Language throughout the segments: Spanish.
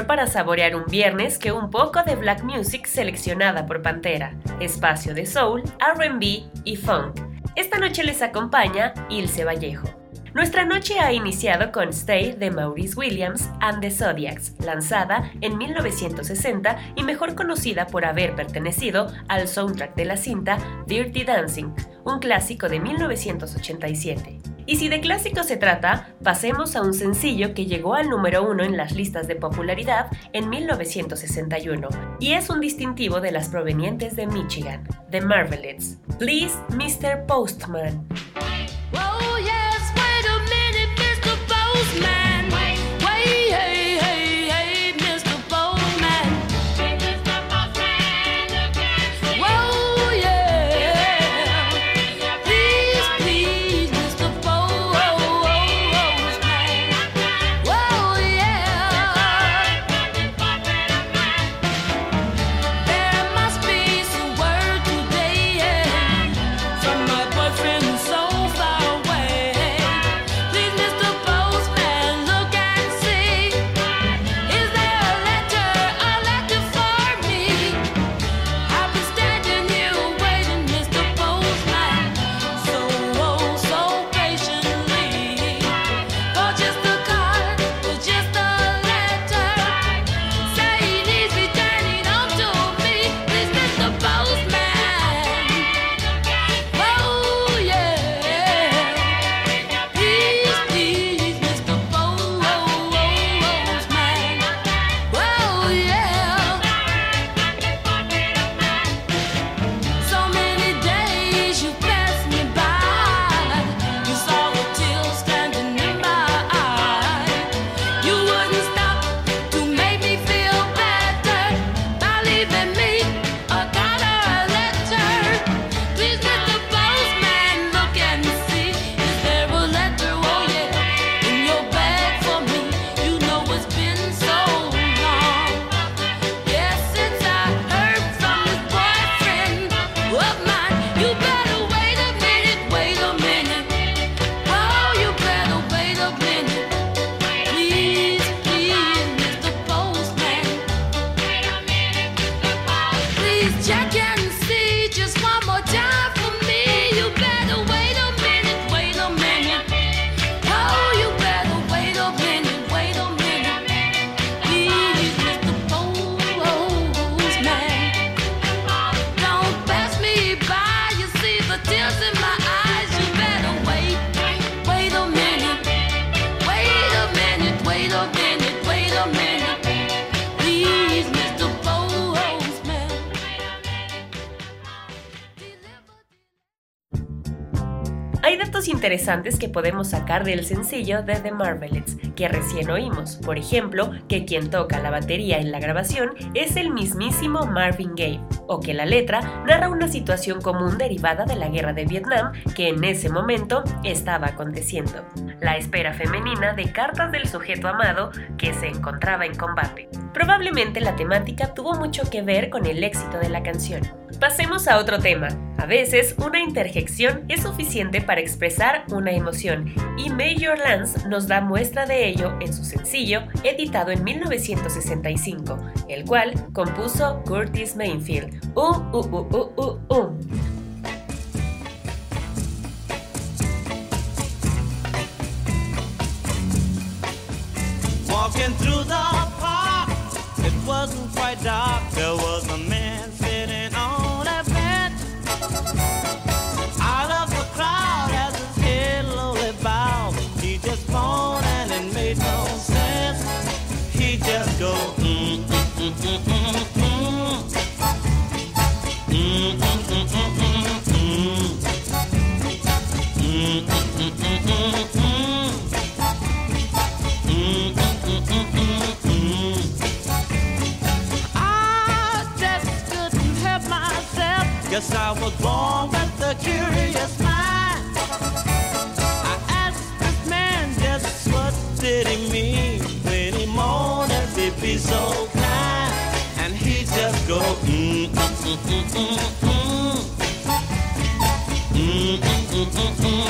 Para saborear un viernes que un poco de black music seleccionada por Pantera, espacio de soul, RB y funk. Esta noche les acompaña Ilse Vallejo. Nuestra noche ha iniciado con Stay de Maurice Williams and the Zodiacs, lanzada en 1960 y mejor conocida por haber pertenecido al soundtrack de la cinta Dirty Dancing, un clásico de 1987. Y si de clásico se trata, pasemos a un sencillo que llegó al número uno en las listas de popularidad en 1961, y es un distintivo de las provenientes de Michigan, The Marvelettes. Please, Mr. Postman. Podemos sacar del sencillo de The Marvelettes, que recién oímos. Por ejemplo, que quien toca la batería en la grabación es el mismísimo Marvin Gaye, o que la letra narra una situación común derivada de la guerra de Vietnam que en ese momento estaba aconteciendo. La espera femenina de cartas del sujeto amado que se encontraba en combate. Probablemente la temática tuvo mucho que ver con el éxito de la canción. Pasemos a otro tema. A veces una interjección es suficiente para expresar una emoción y Major Lance nos da muestra de ello en su sencillo editado en 1965, el cual compuso Curtis Mainfield. Uh, uh, uh, Walking through the park, it wasn't quite dark. There was a man Guess I was born with a curious mind. I asked this man just what did he mean when he moaned and he be so kind, and he just go mm mm mm mm mm mm. Mm, mm, mm, mm, mm, mm.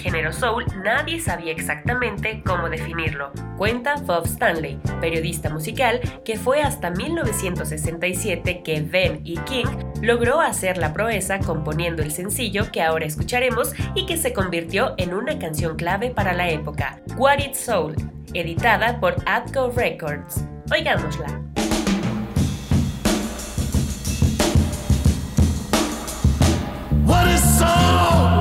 Género soul, nadie sabía exactamente cómo definirlo. Cuenta Bob Stanley, periodista musical, que fue hasta 1967 que Ben y King logró hacer la proeza componiendo el sencillo que ahora escucharemos y que se convirtió en una canción clave para la época, What Is Soul, editada por Atco Records. Oigámosla. What is soul?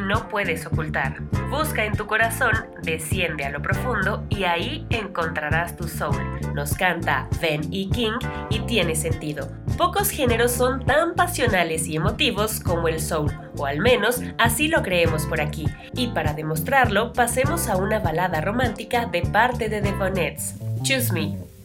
no puedes ocultar. Busca en tu corazón, desciende a lo profundo y ahí encontrarás tu soul. Nos canta Ben y King y tiene sentido. Pocos géneros son tan pasionales y emotivos como el soul, o al menos así lo creemos por aquí. Y para demostrarlo, pasemos a una balada romántica de parte de The Bonnets, Choose Me.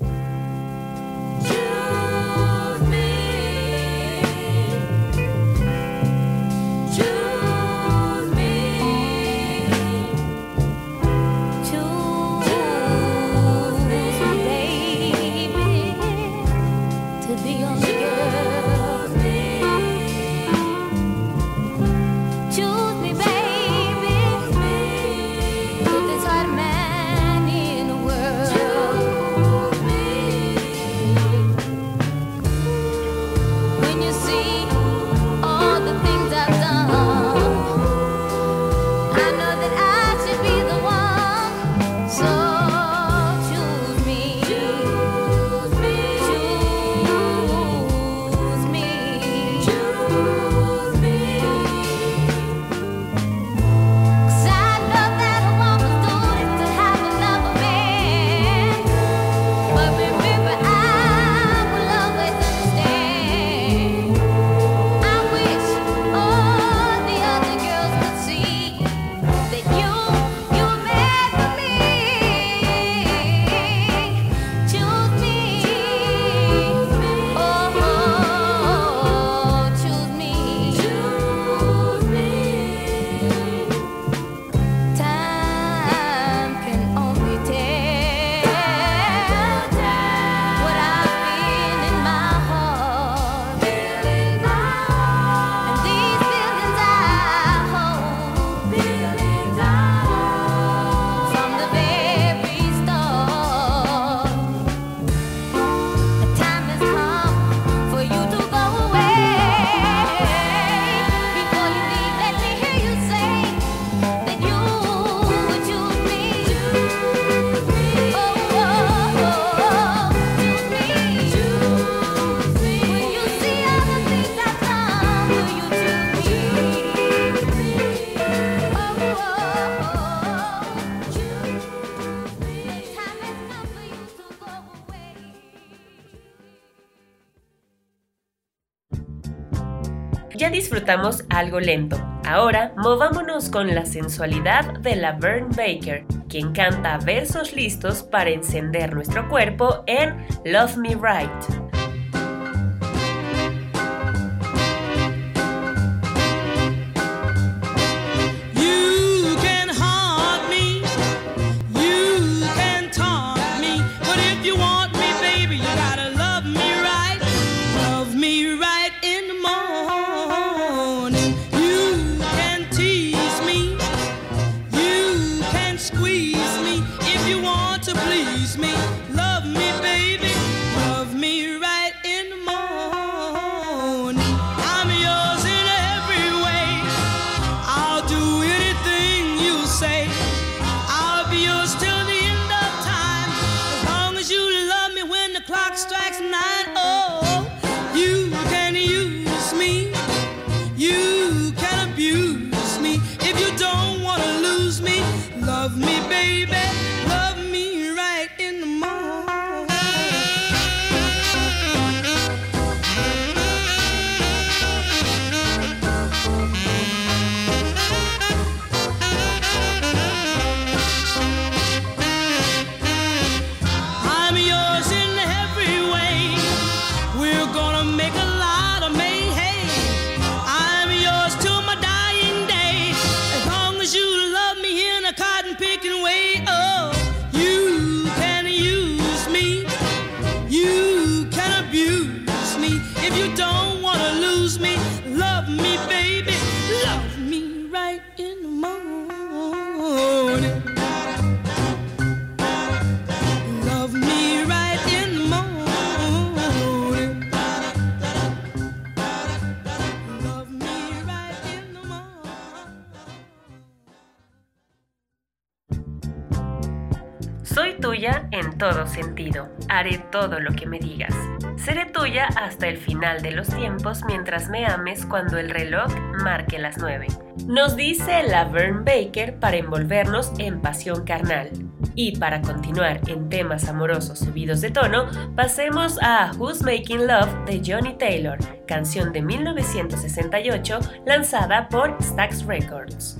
algo lento. Ahora, movámonos con la sensualidad de la Vern Baker, quien canta versos listos para encender nuestro cuerpo en Love Me Right. haré todo lo que me digas. Seré tuya hasta el final de los tiempos mientras me ames cuando el reloj marque las nueve. Nos dice Laverne Baker para envolvernos en pasión carnal. Y para continuar en temas amorosos subidos de tono, pasemos a Who's Making Love de Johnny Taylor, canción de 1968 lanzada por Stax Records.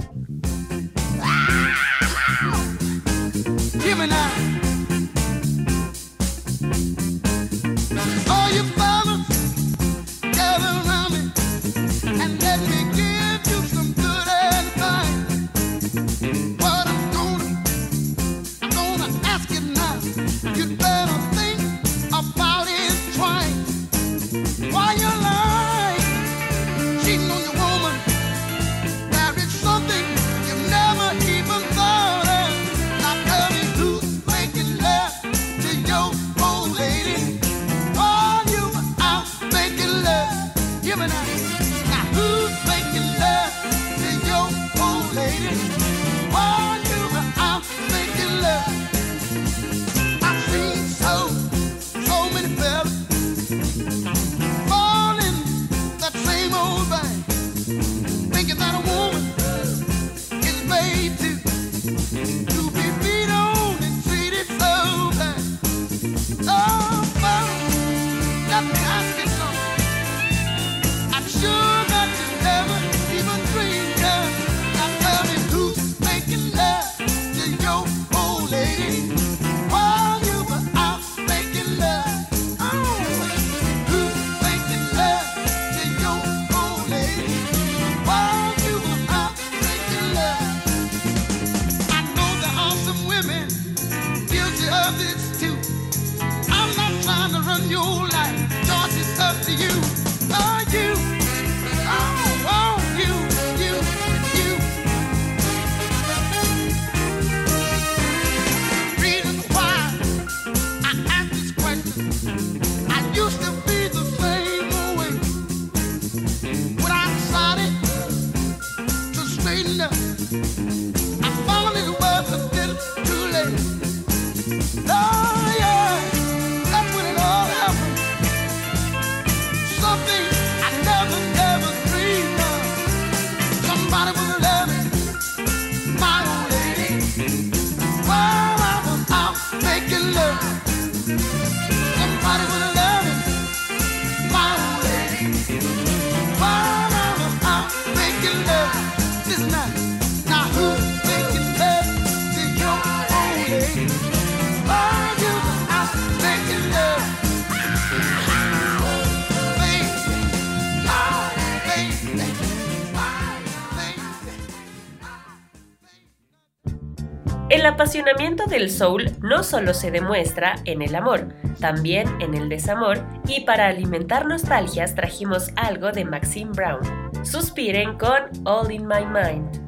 del soul no solo se demuestra en el amor, también en el desamor, y para alimentar nostalgias trajimos algo de Maxine Brown. Suspiren con All in My Mind.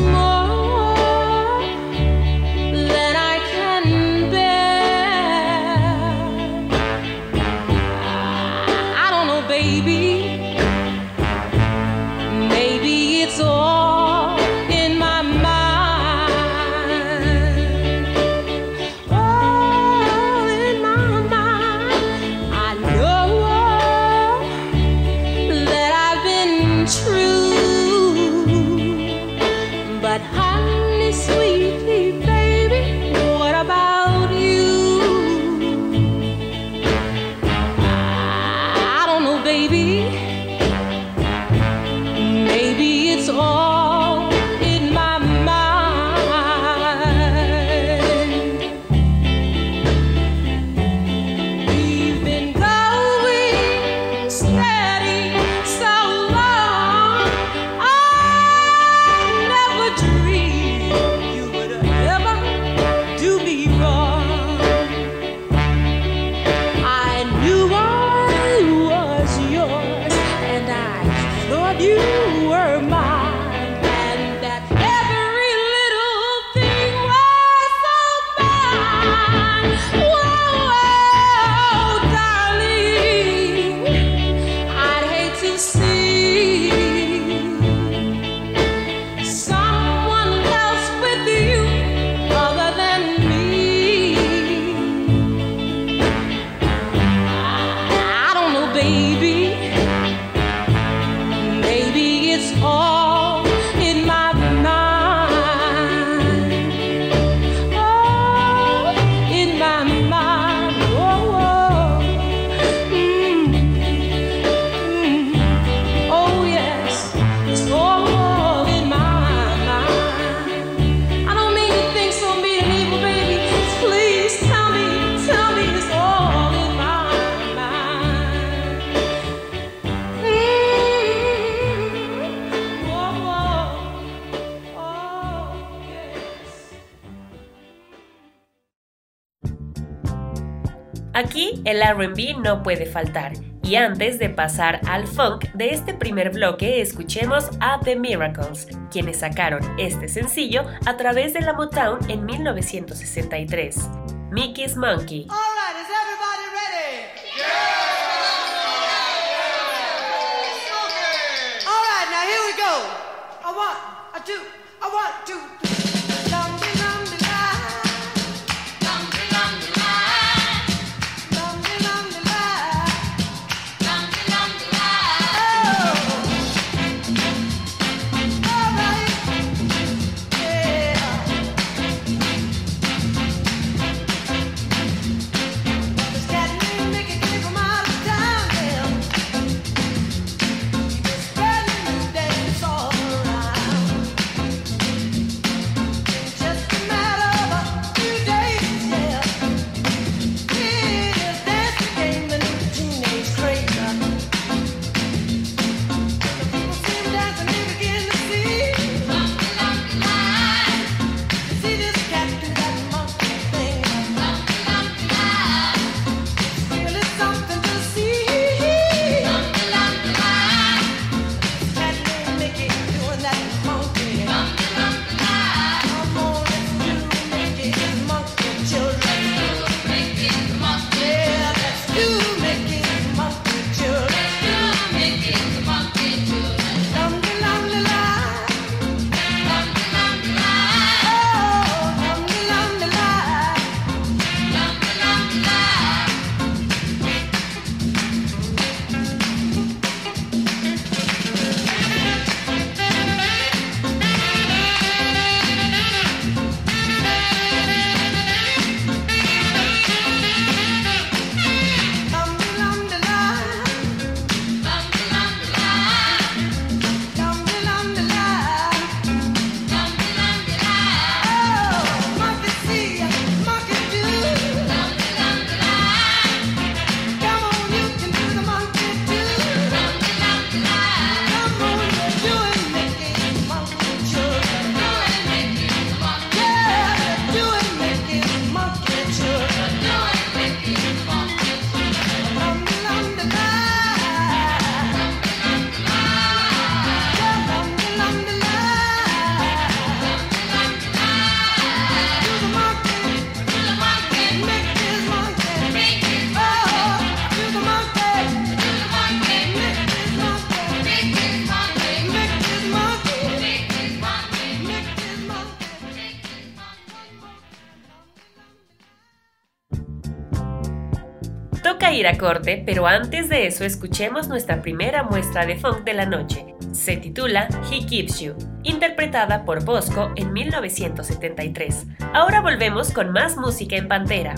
More. baby. RB no puede faltar. Y antes de pasar al funk de este primer bloque, escuchemos a The Miracles, quienes sacaron este sencillo a través de la Motown en 1963. Mickey's Monkey. ir a corte, pero antes de eso escuchemos nuestra primera muestra de funk de la noche. Se titula He Keeps You, interpretada por Bosco en 1973. Ahora volvemos con más música en Pantera.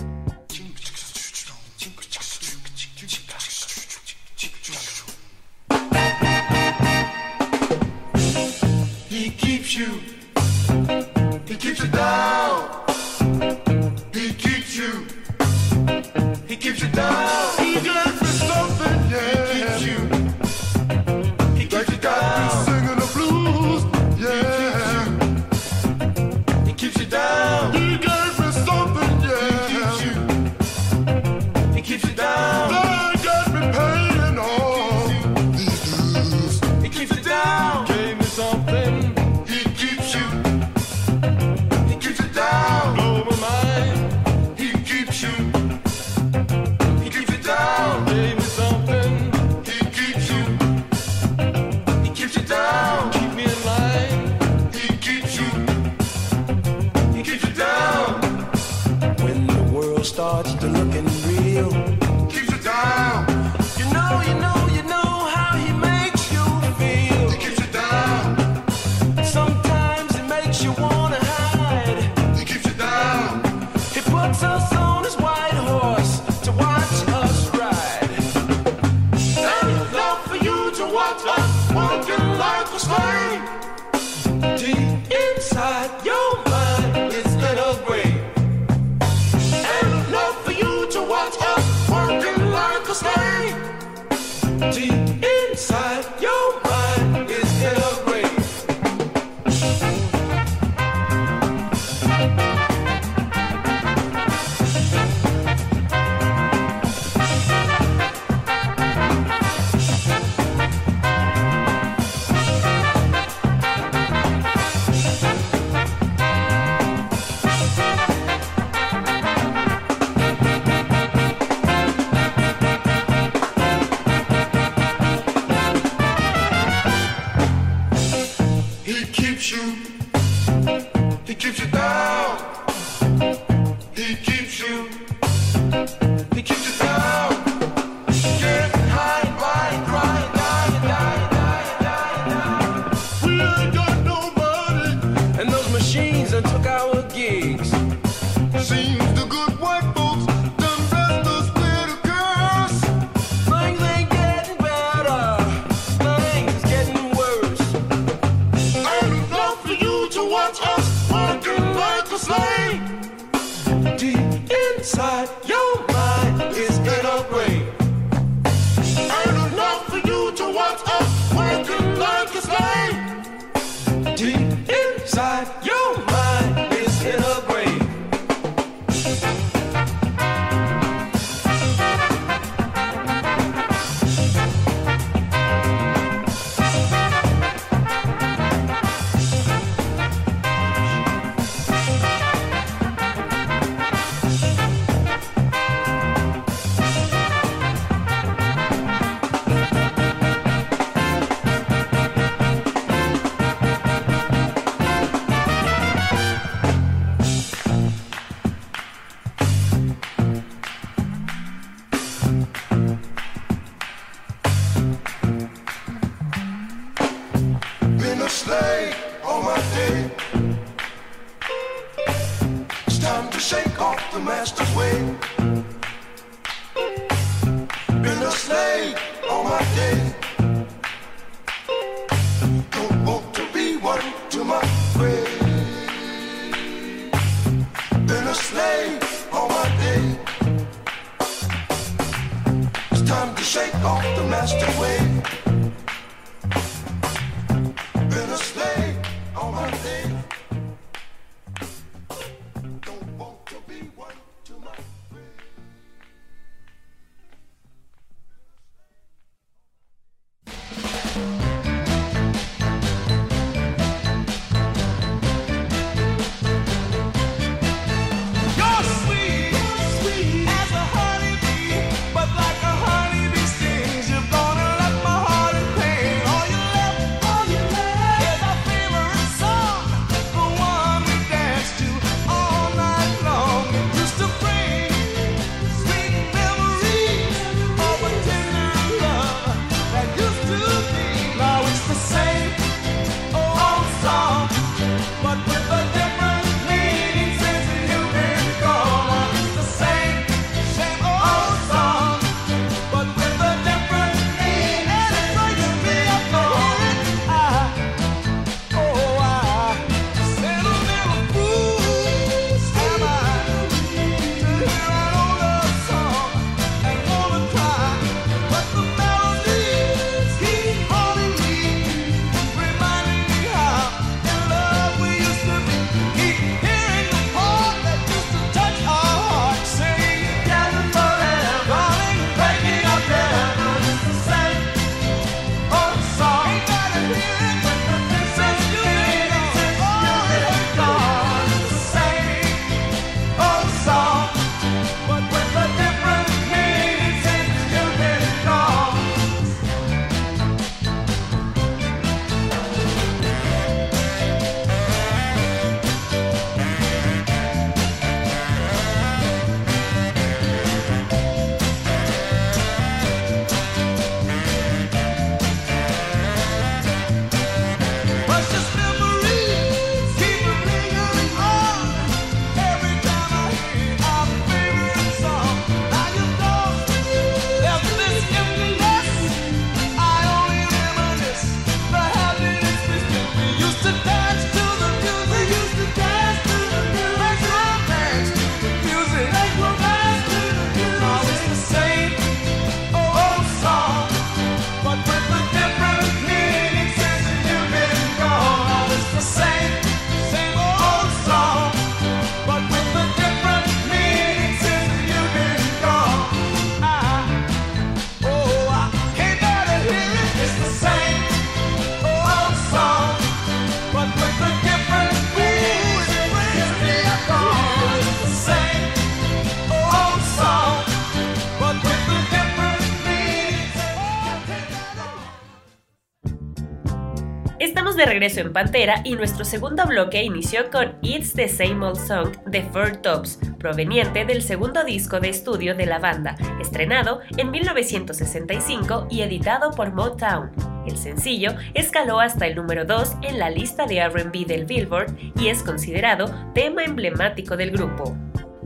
regreso en Pantera y nuestro segundo bloque inició con It's the Same Old Song de Four Tops, proveniente del segundo disco de estudio de la banda, estrenado en 1965 y editado por Motown. El sencillo escaló hasta el número 2 en la lista de RB del Billboard y es considerado tema emblemático del grupo.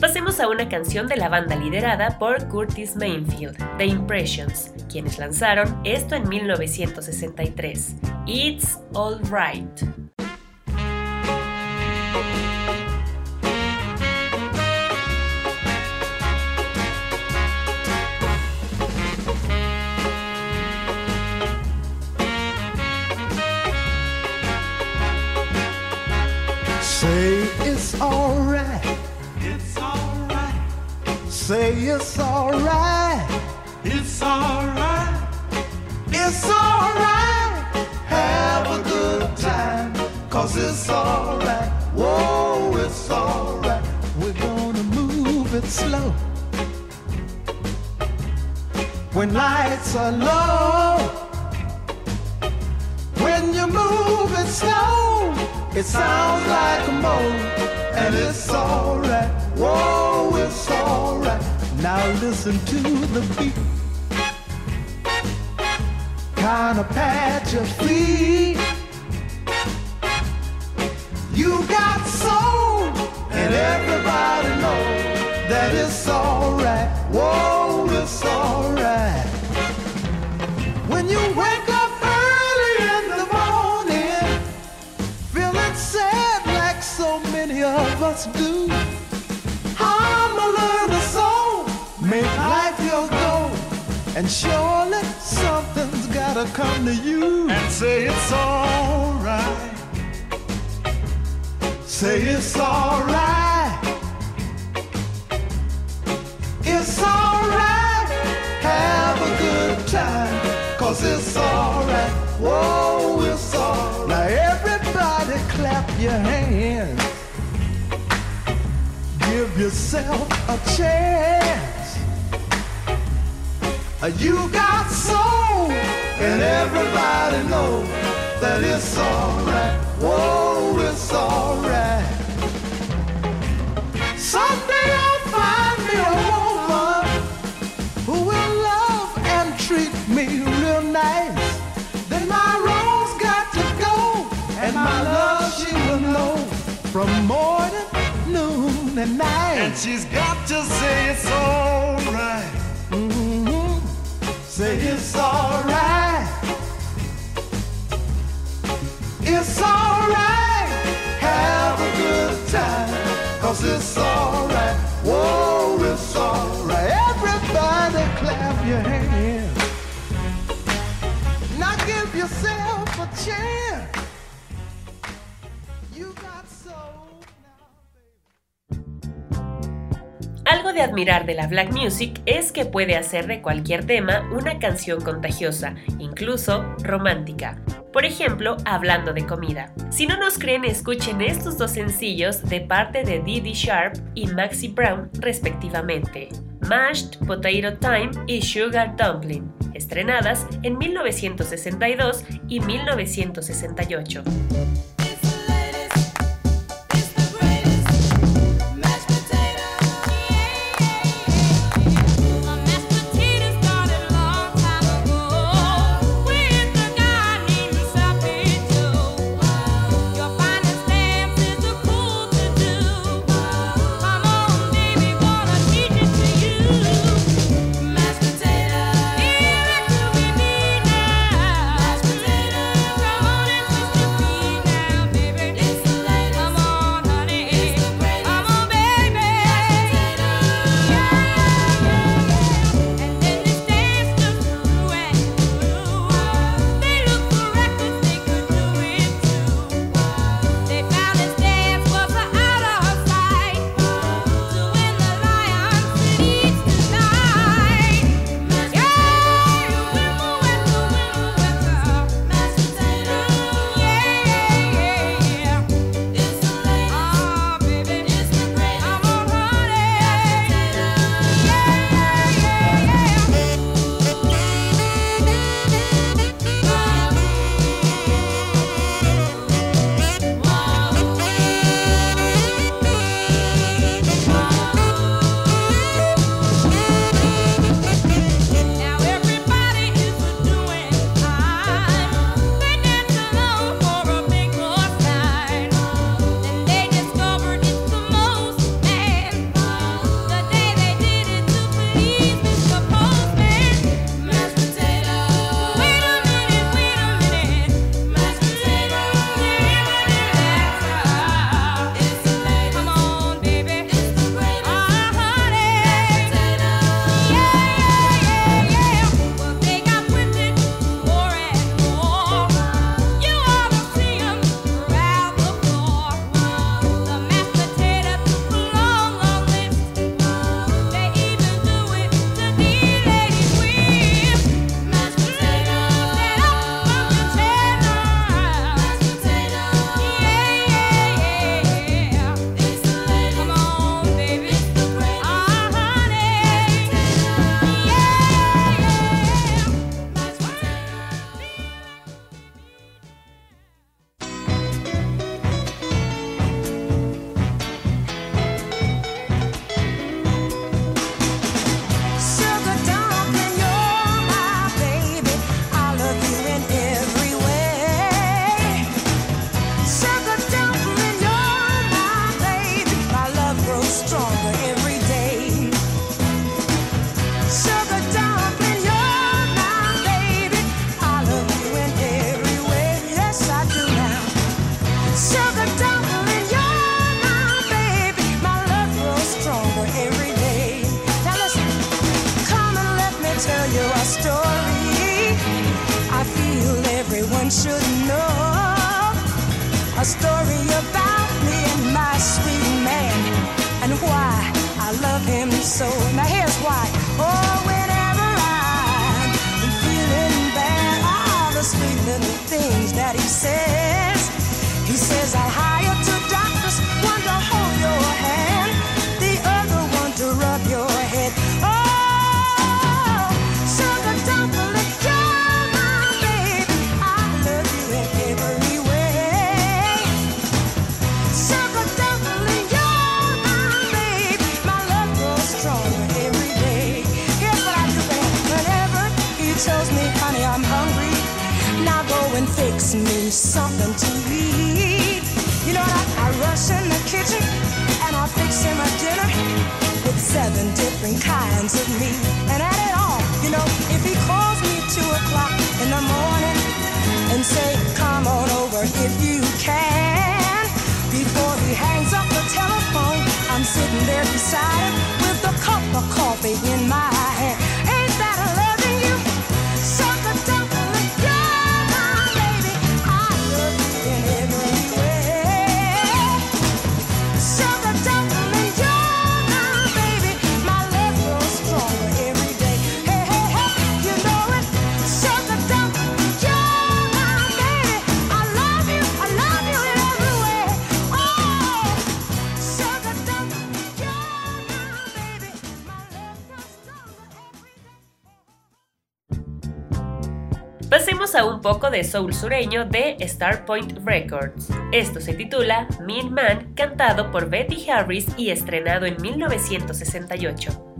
Pasemos a una canción de la banda liderada por Curtis Mainfield, The Impressions, quienes lanzaron esto en 1963. It's alright. Say it's alright. It's alright. Say it's alright. It's alright. It's alright. Cause it's alright, whoa, it's alright. We're gonna move it slow. When lights are low, when you move it slow, it sounds like a moan, and it's alright, whoa, it's alright. Now listen to the beat. Kind of pat your feet us do. I'ma learn the soul, make life your goal, and surely something's gotta come to you and say it's alright. Say it's alright. It's alright. Have a good time. Cause it's alright. Whoa, it's alright. Now everybody clap your hands. Give yourself a chance. You got soul, and everybody knows that it's alright. And she's got to say it's alright. Mm-hmm. Say it's alright. It's alright. Have a good time. Cause it's alright. Whoa, it's alright. Everybody clap your hands. Now give yourself a chance. De admirar de la black music es que puede hacer de cualquier tema una canción contagiosa, incluso romántica. Por ejemplo, hablando de comida. Si no nos creen, escuchen estos dos sencillos de parte de Didi Sharp y Maxi Brown, respectivamente. Mashed Potato Time y Sugar Dumpling, estrenadas en 1962 y 1968. de soul sureño de Starpoint Records. Esto se titula Mean Man, cantado por Betty Harris y estrenado en 1968.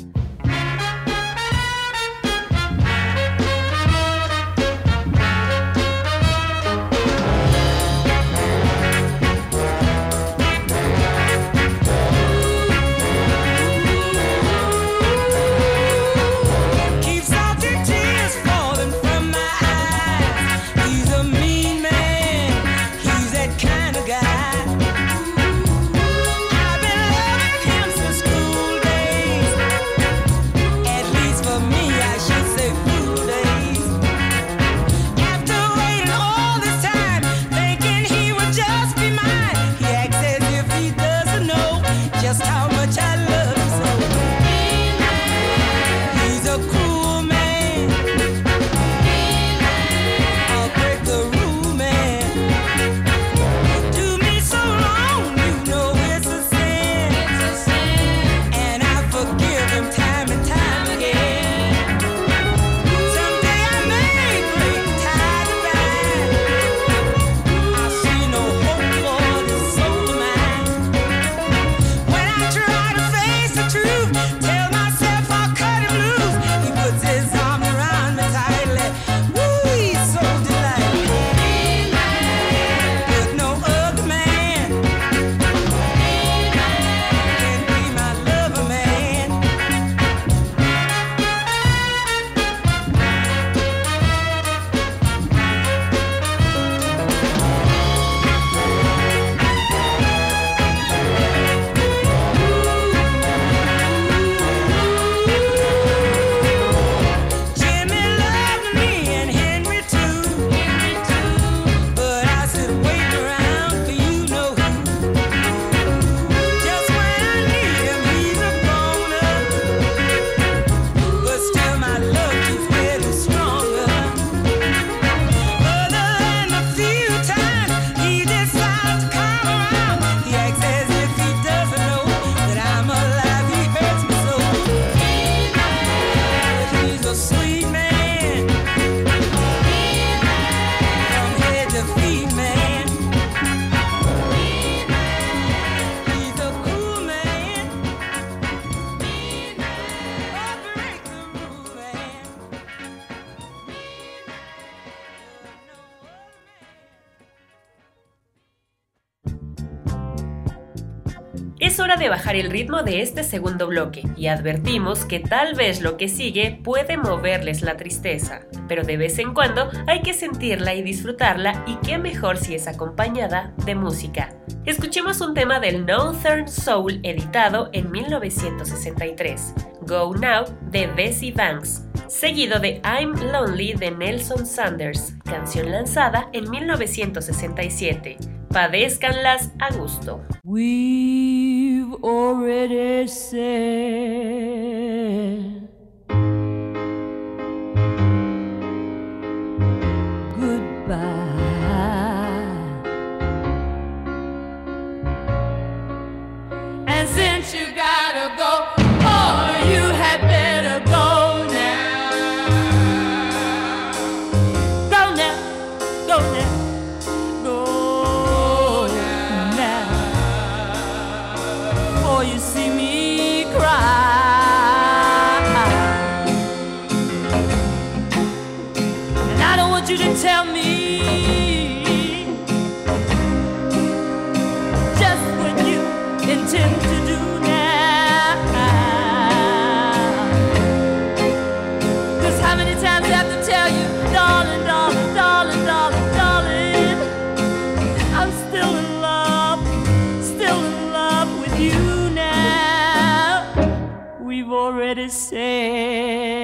Es hora de bajar el ritmo de este segundo bloque y advertimos que tal vez lo que sigue puede moverles la tristeza, pero de vez en cuando hay que sentirla y disfrutarla y qué mejor si es acompañada de música. Escuchemos un tema del Northern Soul editado en 1963, Go Now de Bessie Banks, seguido de I'm Lonely de Nelson Sanders, canción lanzada en 1967 Padézcanlas a gusto. We've already said goodbye. Already said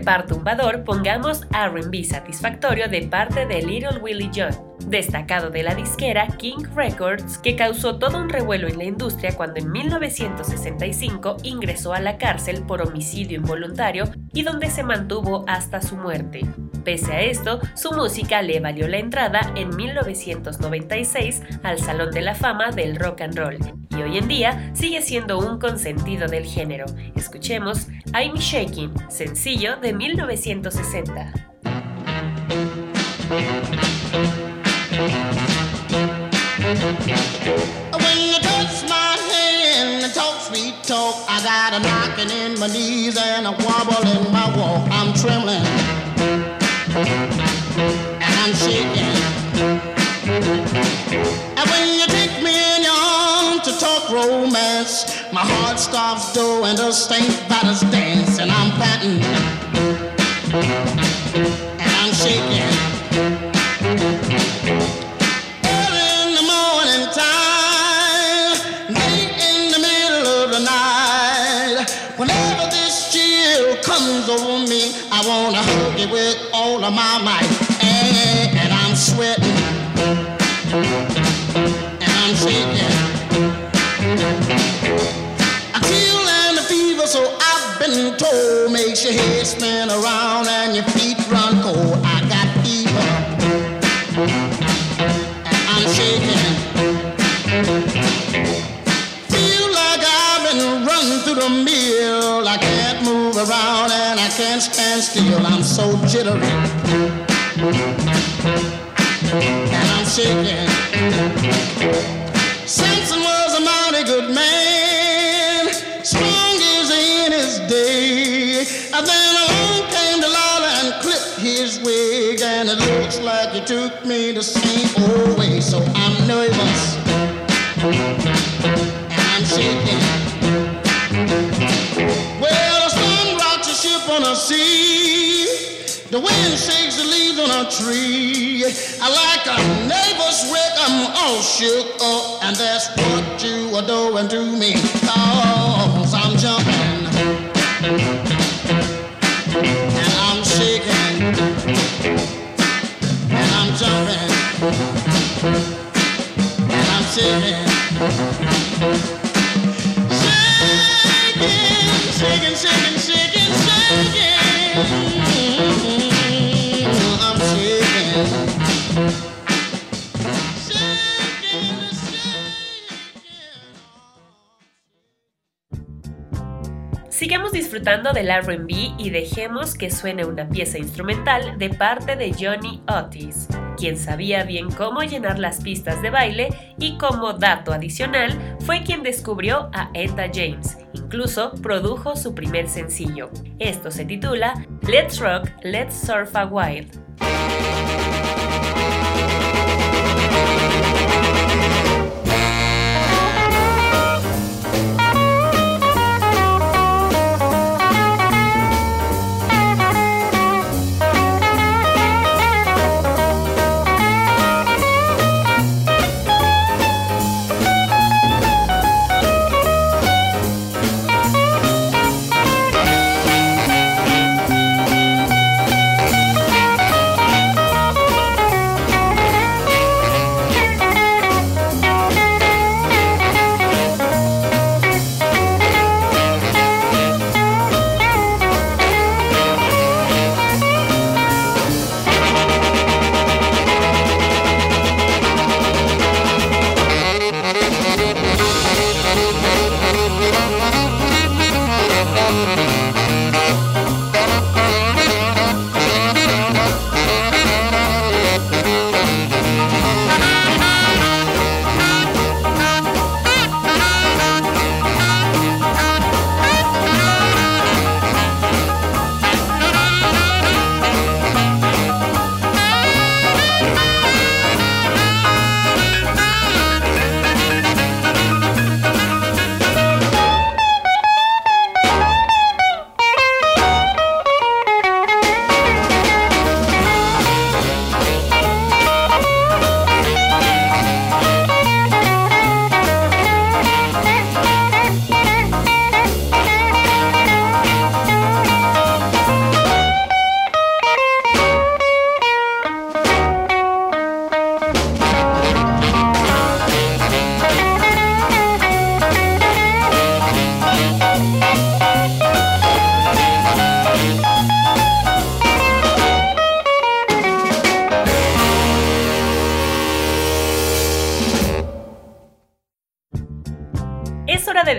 par tumbador, pongamos RB satisfactorio de parte de Little Willie John, destacado de la disquera King Records, que causó todo un revuelo en la industria cuando en 1965 ingresó a la cárcel por homicidio involuntario y donde se mantuvo hasta su muerte. Pese a esto, su música le valió la entrada en 1996 al Salón de la Fama del Rock and Roll y hoy en día sigue siendo un consentido del género. Escuchemos I'm Shaking, sencillo de 1960. When you touch my hand and talk sweet talk, I got a knocking in my knees and a wobble in my walk. I'm trembling and I'm shaking. And when you take me in your arms to talk romance, my heart stops the dance, and I'm and I'm shaking. Early in the morning time, late in the middle of the night. Whenever this chill comes over me, I wanna hug it with all of my might. Eh, and, and I'm sweating, and I'm shaking. Chill and a fever, so I've been told, makes your head spin around and your feet run cold. I got fever. I'm shaking. Feel like I've been running through the mill. I can't move around and can't stand still. I'm so jittery. And I'm shaking. Samson was a mighty good man. Strong as in his day. And then along came Delilah and clipped his wig. And it looks like he took me the same old oh, way. So I'm nervous. And I'm shaking. Well, on a sea. The wind shakes the leaves on a tree. I like a neighbor's wreck, I'm all shook up. And that's what you are doing to me. Cause I'm jumping. And I'm shaking. And I'm jumping. And I'm shaking. Shaking, shaking, shaking, shaking, shaking. Sigamos disfrutando del RB y dejemos que suene una pieza instrumental de parte de Johnny Otis, quien sabía bien cómo llenar las pistas de baile y como dato adicional fue quien descubrió a Etta James, incluso produjo su primer sencillo. Esto se titula Let's Rock, Let's Surf a While.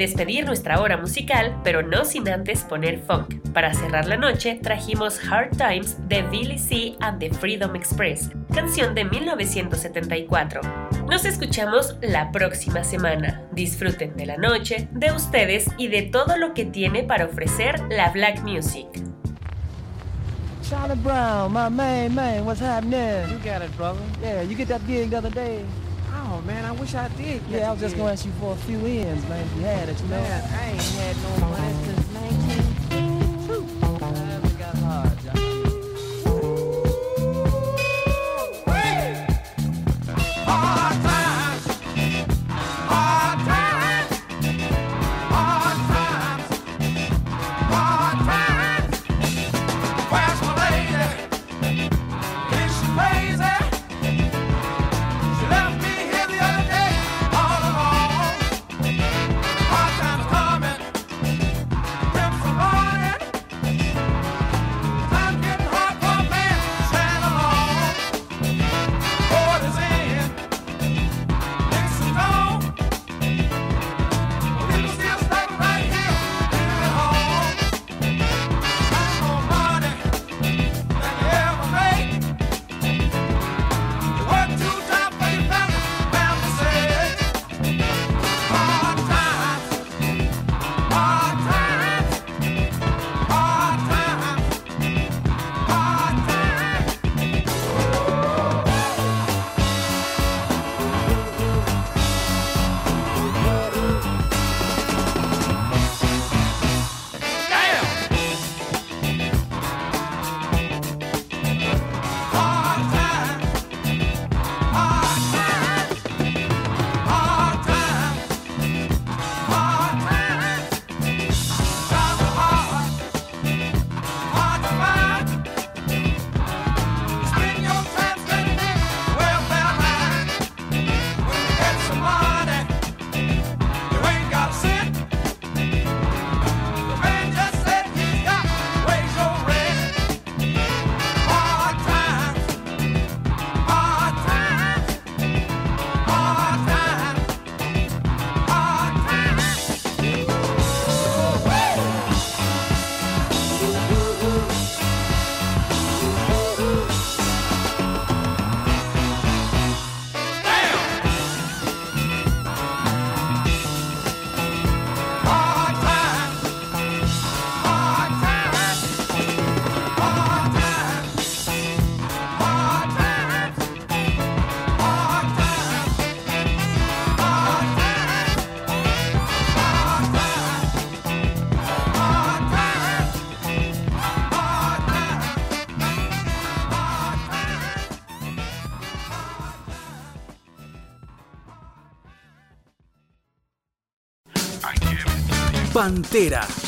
Despedir nuestra hora musical, pero no sin antes poner funk. Para cerrar la noche, trajimos Hard Times de Billy C. and the Freedom Express, canción de 1974. Nos escuchamos la próxima semana. Disfruten de la noche, de ustedes y de todo lo que tiene para ofrecer la Black Music. Charlie Brown, my main man, what's happening? You got it, brother. Yeah, you get that gig the other day. Oh man, I wish I did. Yeah, I was just gonna ask you for a few ends, man. If you had it, you know. Man, I ain't had no money since 19. Pantera